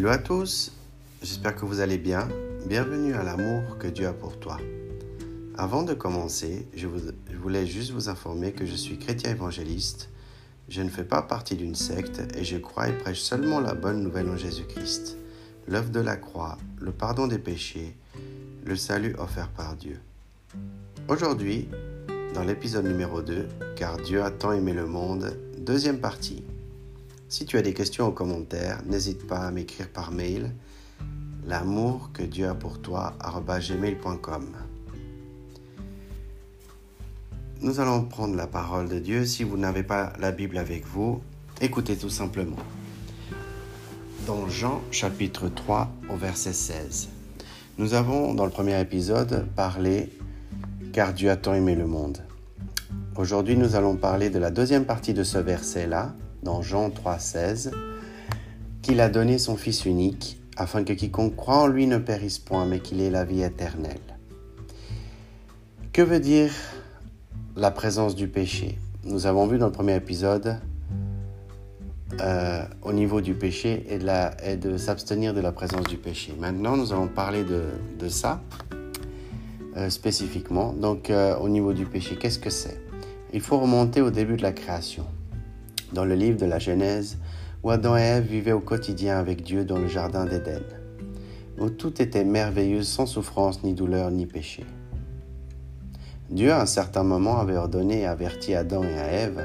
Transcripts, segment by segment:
Hello à tous, j'espère que vous allez bien. Bienvenue à l'amour que Dieu a pour toi. Avant de commencer, je, voulais juste vous informer que je suis chrétien évangéliste. Je ne fais pas partie d'une secte et je crois et prêche seulement la bonne nouvelle en Jésus-Christ, l'œuvre de la croix, le pardon des péchés, le salut offert par Dieu. Aujourd'hui, dans l'épisode numéro 2, Car Dieu a tant aimé le monde, deuxième partie. Si tu as des questions ou commentaires, n'hésite pas à m'écrire par mail l'amour que Dieu a pour toi. Nous allons prendre la parole de Dieu. Si vous n'avez pas la Bible avec vous, écoutez tout simplement. Dans Jean chapitre 3 au verset 16, nous avons dans le premier épisode parlé car Dieu a tant aimé le monde. Aujourd'hui, nous allons parler de la deuxième partie de ce verset-là, dans Jean 3,16, qu'il a donné son Fils unique, afin que quiconque croit en lui ne périsse point, mais qu'il ait la vie éternelle. Que veut dire la présence du péché? Nous avons vu dans le premier épisode, euh, au niveau du péché et de, s'abstenir de la présence du péché. Maintenant, nous allons parler de, ça euh, spécifiquement. Donc, euh, au niveau du péché, qu'est-ce que c'est? Il faut remonter au début de la création dans le livre de la Genèse, où Adam et Ève vivaient au quotidien avec Dieu dans le jardin d'Éden, où tout était merveilleux sans souffrance, ni douleur, ni péché. Dieu, à un certain moment, avait ordonné et averti Adam et à Ève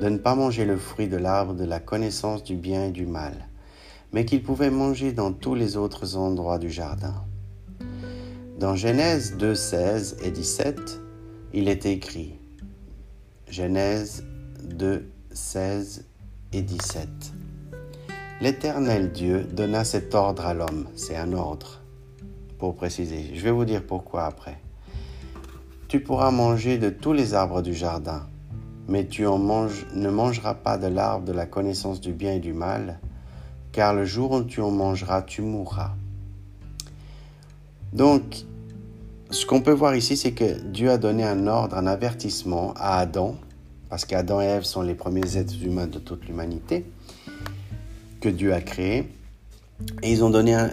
de ne pas manger le fruit de l'arbre de la connaissance du bien et du mal, mais qu'ils pouvaient manger dans tous les autres endroits du jardin. Dans Genèse 2, 16 et 17, il est écrit Genèse 2, 16 et 17. L'Éternel Dieu donna cet ordre à l'homme, c'est un ordre, pour préciser. Je vais vous dire pourquoi après. Tu pourras manger de tous les arbres du jardin, mais tu en manges, ne mangeras pas de l'arbre de la connaissance du bien et du mal, car le jour où tu en mangeras, tu mourras. Donc, ce qu'on peut voir ici, c'est que Dieu a donné un ordre, un avertissement à Adam, parce qu'Adam et Ève sont les premiers êtres humains de toute l'humanité que Dieu a créé. Et ils ont donné euh,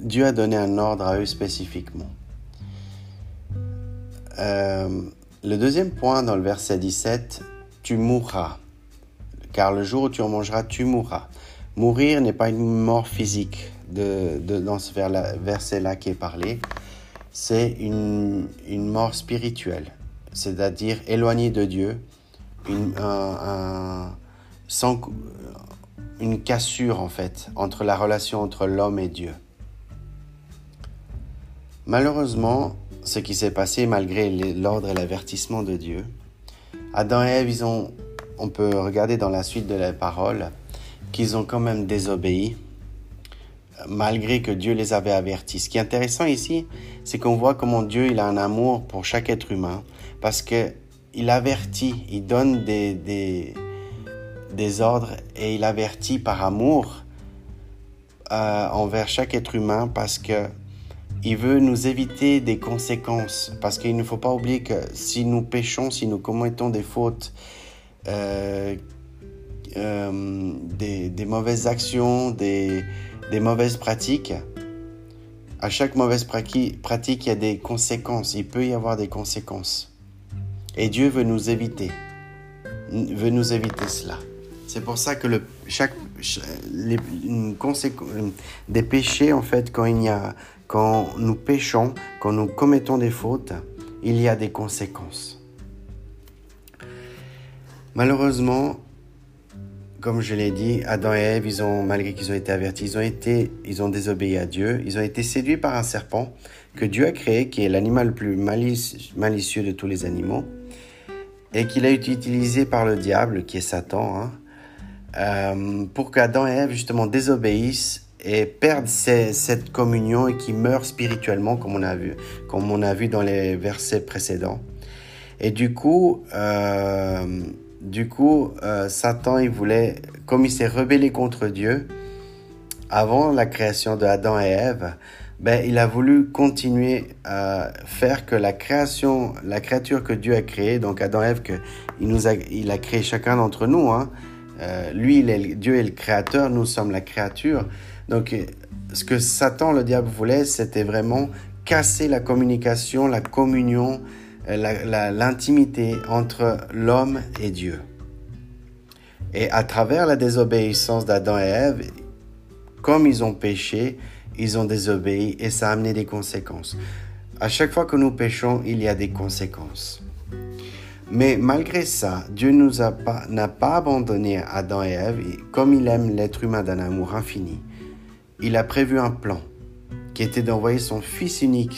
Dieu a donné un ordre à eux spécifiquement. Euh, le deuxième point dans le verset 17, tu mourras, car le jour où tu en mangeras, tu mourras. Mourir n'est pas une mort physique de, dans ce verset-là qui est parlé, c'est une, une mort spirituelle, c'est-à-dire éloignée de Dieu, une, une cassure en fait entre la relation entre l'homme et Dieu. Malheureusement, ce qui s'est passé malgré l'ordre et l'avertissement de Dieu, Adam et Ève, ils ont, on peut regarder dans la suite de la parole, qu'ils ont quand même désobéi, malgré que Dieu les avait avertis. Ce qui est intéressant ici, c'est qu'on voit comment Dieu il a un amour pour chaque être humain, parce que il avertit, il donne des, des, ordres et il avertit par amour euh, envers chaque être humain parce que il veut nous éviter des conséquences. Parce qu'il ne faut pas oublier que si nous péchons, si nous commettons des fautes, euh, euh, des, mauvaises actions, des, mauvaises pratiques, à chaque mauvaise pratique, il y a des conséquences. Il peut y avoir des conséquences. Et Dieu veut nous éviter, veut nous éviter cela. C'est pour ça que chaque, des péchés, en fait, quand, il y a, quand nous péchons, quand nous commettons des fautes, il y a des conséquences. Malheureusement, comme je l'ai dit, Adam et Ève, ils ont, malgré qu'ils ont été avertis, ils ont, été, ils ont désobéi à Dieu, ils ont été séduits par un serpent que Dieu a créé, qui est l'animal le plus malicieux de tous les animaux et qu'il a utilisé par le diable, qui est Satan, hein, euh, pour qu'Adam et Ève justement désobéissent et perdent cette communion et qui meurent spirituellement, comme on a vu, comme on a vu dans les versets précédents. Et du coup, euh, du coup, euh, Satan, il voulait, comme il s'est rebellé contre Dieu avant la création de Adam et Ève, ben, il a voulu continuer à faire que la création, la créature que Dieu a créée, donc Adam et Ève, que il, a, créé chacun d'entre nous. Hein. Euh, lui, Dieu est le créateur, nous sommes la créature. Donc, ce que Satan, le diable, voulait, c'était vraiment casser la communication, la communion, l'intimité entre l'homme et Dieu. Et à travers la désobéissance d'Adam et Ève, comme ils ont péché, ils ont désobéi et ça a amené des conséquences. À chaque fois que nous péchons, il y a des conséquences. Mais malgré ça, Dieu n'a pas, pas abandonné Adam et Ève, comme il aime l'être humain d'un amour infini. Il a prévu un plan qui était d'envoyer son fils unique,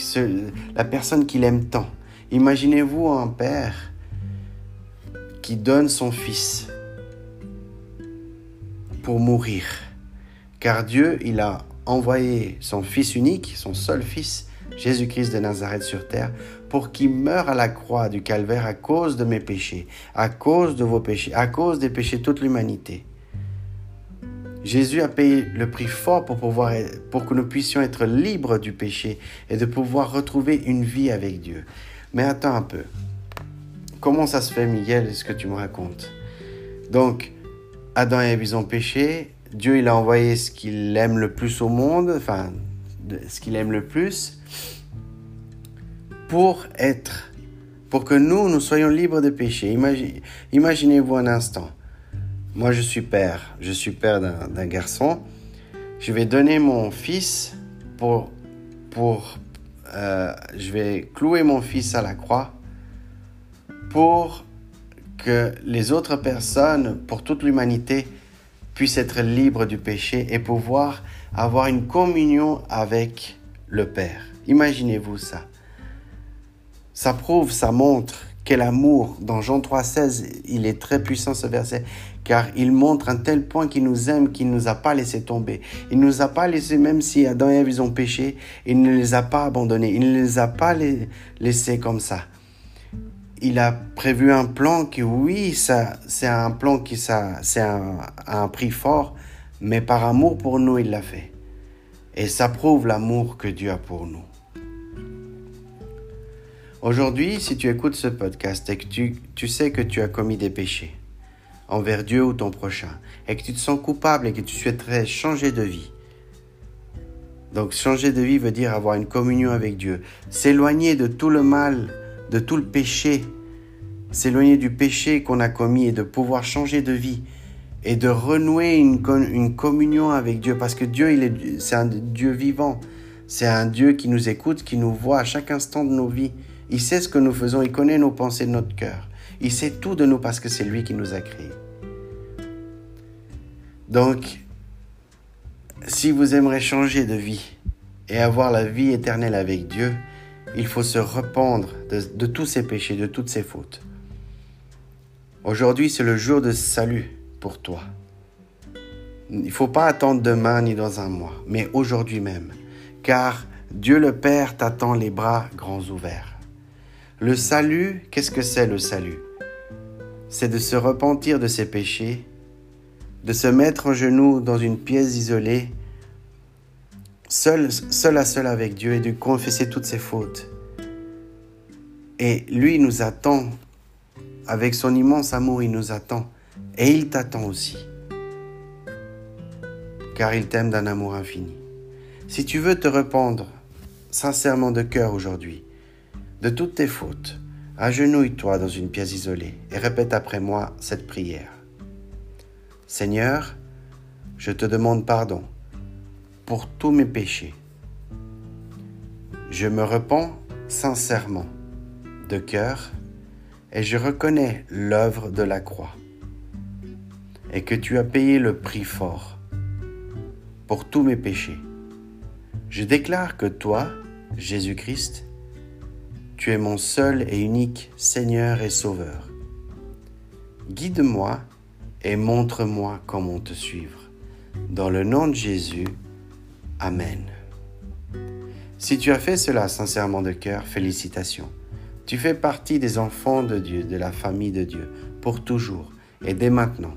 la personne qu'il aime tant. Imaginez-vous un père qui donne son fils pour mourir. Car Dieu, il a envoyé son fils unique, son seul fils, Jésus-Christ de Nazareth sur terre, pour qu'il meure à la croix du calvaire à cause de mes péchés, à cause de vos péchés, à cause des péchés de toute l'humanité. Jésus a payé le prix fort pour, pour que nous puissions être libres du péché et de pouvoir retrouver une vie avec Dieu. Mais attends un peu. Comment ça se fait, Miguel, ce que tu me racontes? Donc, Adam et Ève, ils ont péché. Dieu, il a envoyé ce qu'il aime le plus au monde, enfin, ce qu'il aime le plus pour être, pour que nous, nous soyons libres de péché. Imaginez-vous un instant. Moi, je suis père. Je suis père d'un garçon. Je vais donner mon fils pour, pour euh, je vais clouer mon fils à la croix pour que les autres personnes, pour toute l'humanité, puissent être libres du péché et pouvoir avoir une communion avec le Père. Imaginez-vous ça. Ça prouve, ça montre quel amour. Dans Jean 3,16, il est très puissant ce verset, car il montre un tel point qu'il nous aime, qu'il ne nous a pas laissé tomber. Il ne nous a pas laissé, même si Adam et Ève ils ont péché, il ne les a pas abandonnés, il ne les a pas laissés comme ça. Il a prévu un plan qui, oui, ça, c'est un plan qui, ça, c'est un, un prix fort, mais par amour pour nous, il l'a fait. Et ça prouve l'amour que Dieu a pour nous. Aujourd'hui, si tu écoutes ce podcast et que tu, tu, sais que tu as commis des péchés envers Dieu ou ton prochain, et que tu te sens coupable et que tu souhaiterais changer de vie, donc changer de vie veut dire avoir une communion avec Dieu, s'éloigner de tout le mal, de tout le péché, s'éloigner du péché qu'on a commis et de pouvoir changer de vie et de renouer une, une communion avec Dieu parce que Dieu, il est, c'est un Dieu vivant. C'est un Dieu qui nous écoute, qui nous voit à chaque instant de nos vies. Il sait ce que nous faisons, il connaît nos pensées notre cœur. Il sait tout de nous parce que c'est lui qui nous a créés. Donc, si vous aimeriez changer de vie et avoir la vie éternelle avec Dieu, il faut se rependre de, de tous ses péchés, de toutes ses fautes. Aujourd'hui, c'est le jour de salut pour toi. Il ne faut pas attendre demain ni dans un mois, mais aujourd'hui même, car Dieu le Père t'attend les bras grands ouverts. Le salut, qu'est-ce que c'est le salut? C'est de se repentir de ses péchés, de se mettre en genoux dans une pièce isolée, seul, seul à seul avec Dieu et de confesser toutes ses fautes. Et lui nous attend, avec son immense amour, il nous attend. Et il t'attend aussi, car il t'aime d'un amour infini. Si tu veux te rependre sincèrement de cœur aujourd'hui, de toutes tes fautes, agenouille-toi dans une pièce isolée et répète après moi cette prière. Seigneur, je te demande pardon pour tous mes péchés. Je me repens sincèrement de cœur et je reconnais l'œuvre de la croix et que tu as payé le prix fort pour tous mes péchés. Je déclare que toi, Jésus-Christ, tu es mon seul et unique Seigneur et Sauveur. Guide-moi et montre-moi comment te suivre. Dans le nom de Jésus, Amen. Si tu as fait cela sincèrement de cœur, félicitations. Tu fais partie des enfants de Dieu, de la famille de Dieu, pour toujours et dès maintenant.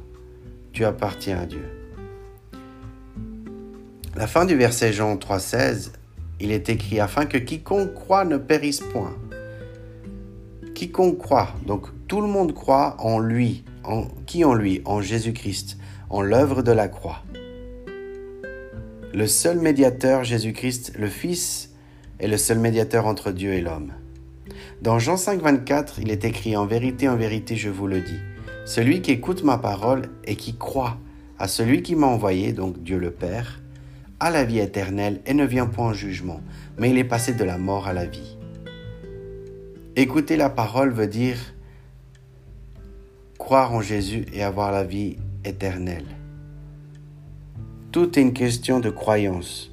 Tu appartiens à Dieu. La fin du verset Jean 3,16, il est écrit afin que quiconque croit ne périsse point, quiconque croit, donc tout le monde croit en lui, en qui en lui, en Jésus-Christ, en l'œuvre de la croix. Le seul médiateur, Jésus-Christ, le Fils, est le seul médiateur entre Dieu et l'homme. Dans Jean 5, 24, il est écrit En vérité, en vérité, je vous le dis. Celui qui écoute ma parole et qui croit à celui qui m'a envoyé, donc Dieu le Père, a la vie éternelle et ne vient point en jugement, mais il est passé de la mort à la vie. Écouter la parole veut dire croire en Jésus et avoir la vie éternelle. Tout est une question de croyance.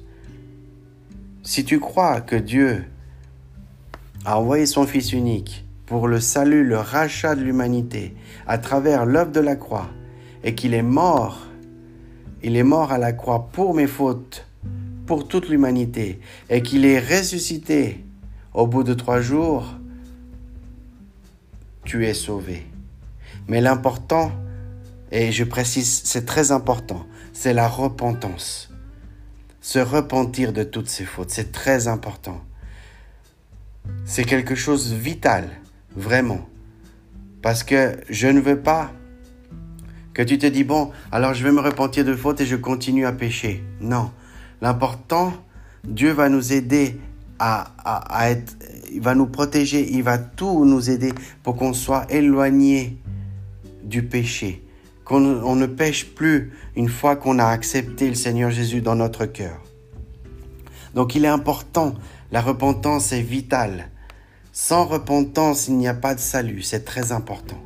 Si tu crois que Dieu a envoyé son Fils unique pour le salut, le rachat de l'humanité à travers l'œuvre de la croix, et qu'il est mort, il est mort à la croix pour mes fautes, pour toute l'humanité, et qu'il est ressuscité au bout de trois jours, tu es sauvé. Mais l'important, et je précise, c'est très important, c'est la repentance. Se repentir de toutes ses fautes, c'est très important. C'est quelque chose de vital, vraiment. Parce que je ne veux pas que tu te dis, bon, alors je vais me repentir de fautes et je continue à pécher. Non. L'important, Dieu va nous aider il va nous protéger, il va tout nous aider pour qu'on soit éloigné du péché, qu'on ne pêche plus une fois qu'on a accepté le Seigneur Jésus dans notre cœur. Donc il est important, la repentance est vitale. Sans repentance, il n'y a pas de salut, c'est très important.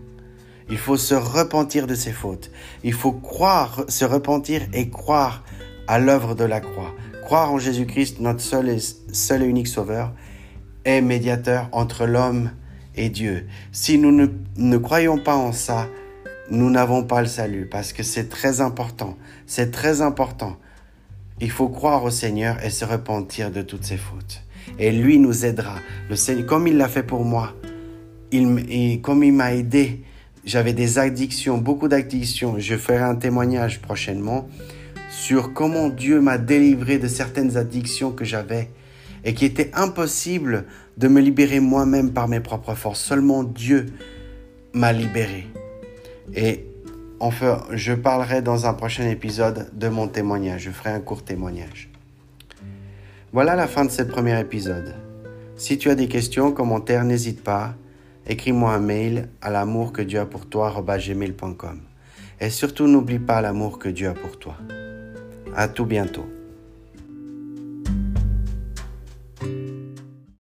Il faut se repentir de ses fautes. Il faut croire, se repentir et croire à l'œuvre de la croix. Croire en Jésus-Christ, notre seul et, seul et unique Sauveur, est médiateur entre l'homme et Dieu. Si nous ne, croyons pas en ça, nous n'avons pas le salut parce que c'est très important. C'est très important. Il faut croire au Seigneur et se repentir de toutes ses fautes. Et lui nous aidera. Le Seigneur, comme il l'a fait pour moi, il, comme il m'a aidé, j'avais des addictions, beaucoup d'addictions. Je ferai un témoignage prochainement sur comment Dieu m'a délivré de certaines addictions que j'avais et qui étaient impossibles de me libérer moi-même par mes propres forces. Seulement Dieu m'a libéré. Et enfin, je parlerai dans un prochain épisode de mon témoignage. Je ferai un court témoignage. Voilà la fin de ce premier épisode. Si tu as des questions, commentaires, n'hésite pas. Écris-moi un mail à l'amour que Dieu a pour toi. Et surtout, n'oublie pas l'amour que Dieu a pour toi. À tout bientôt.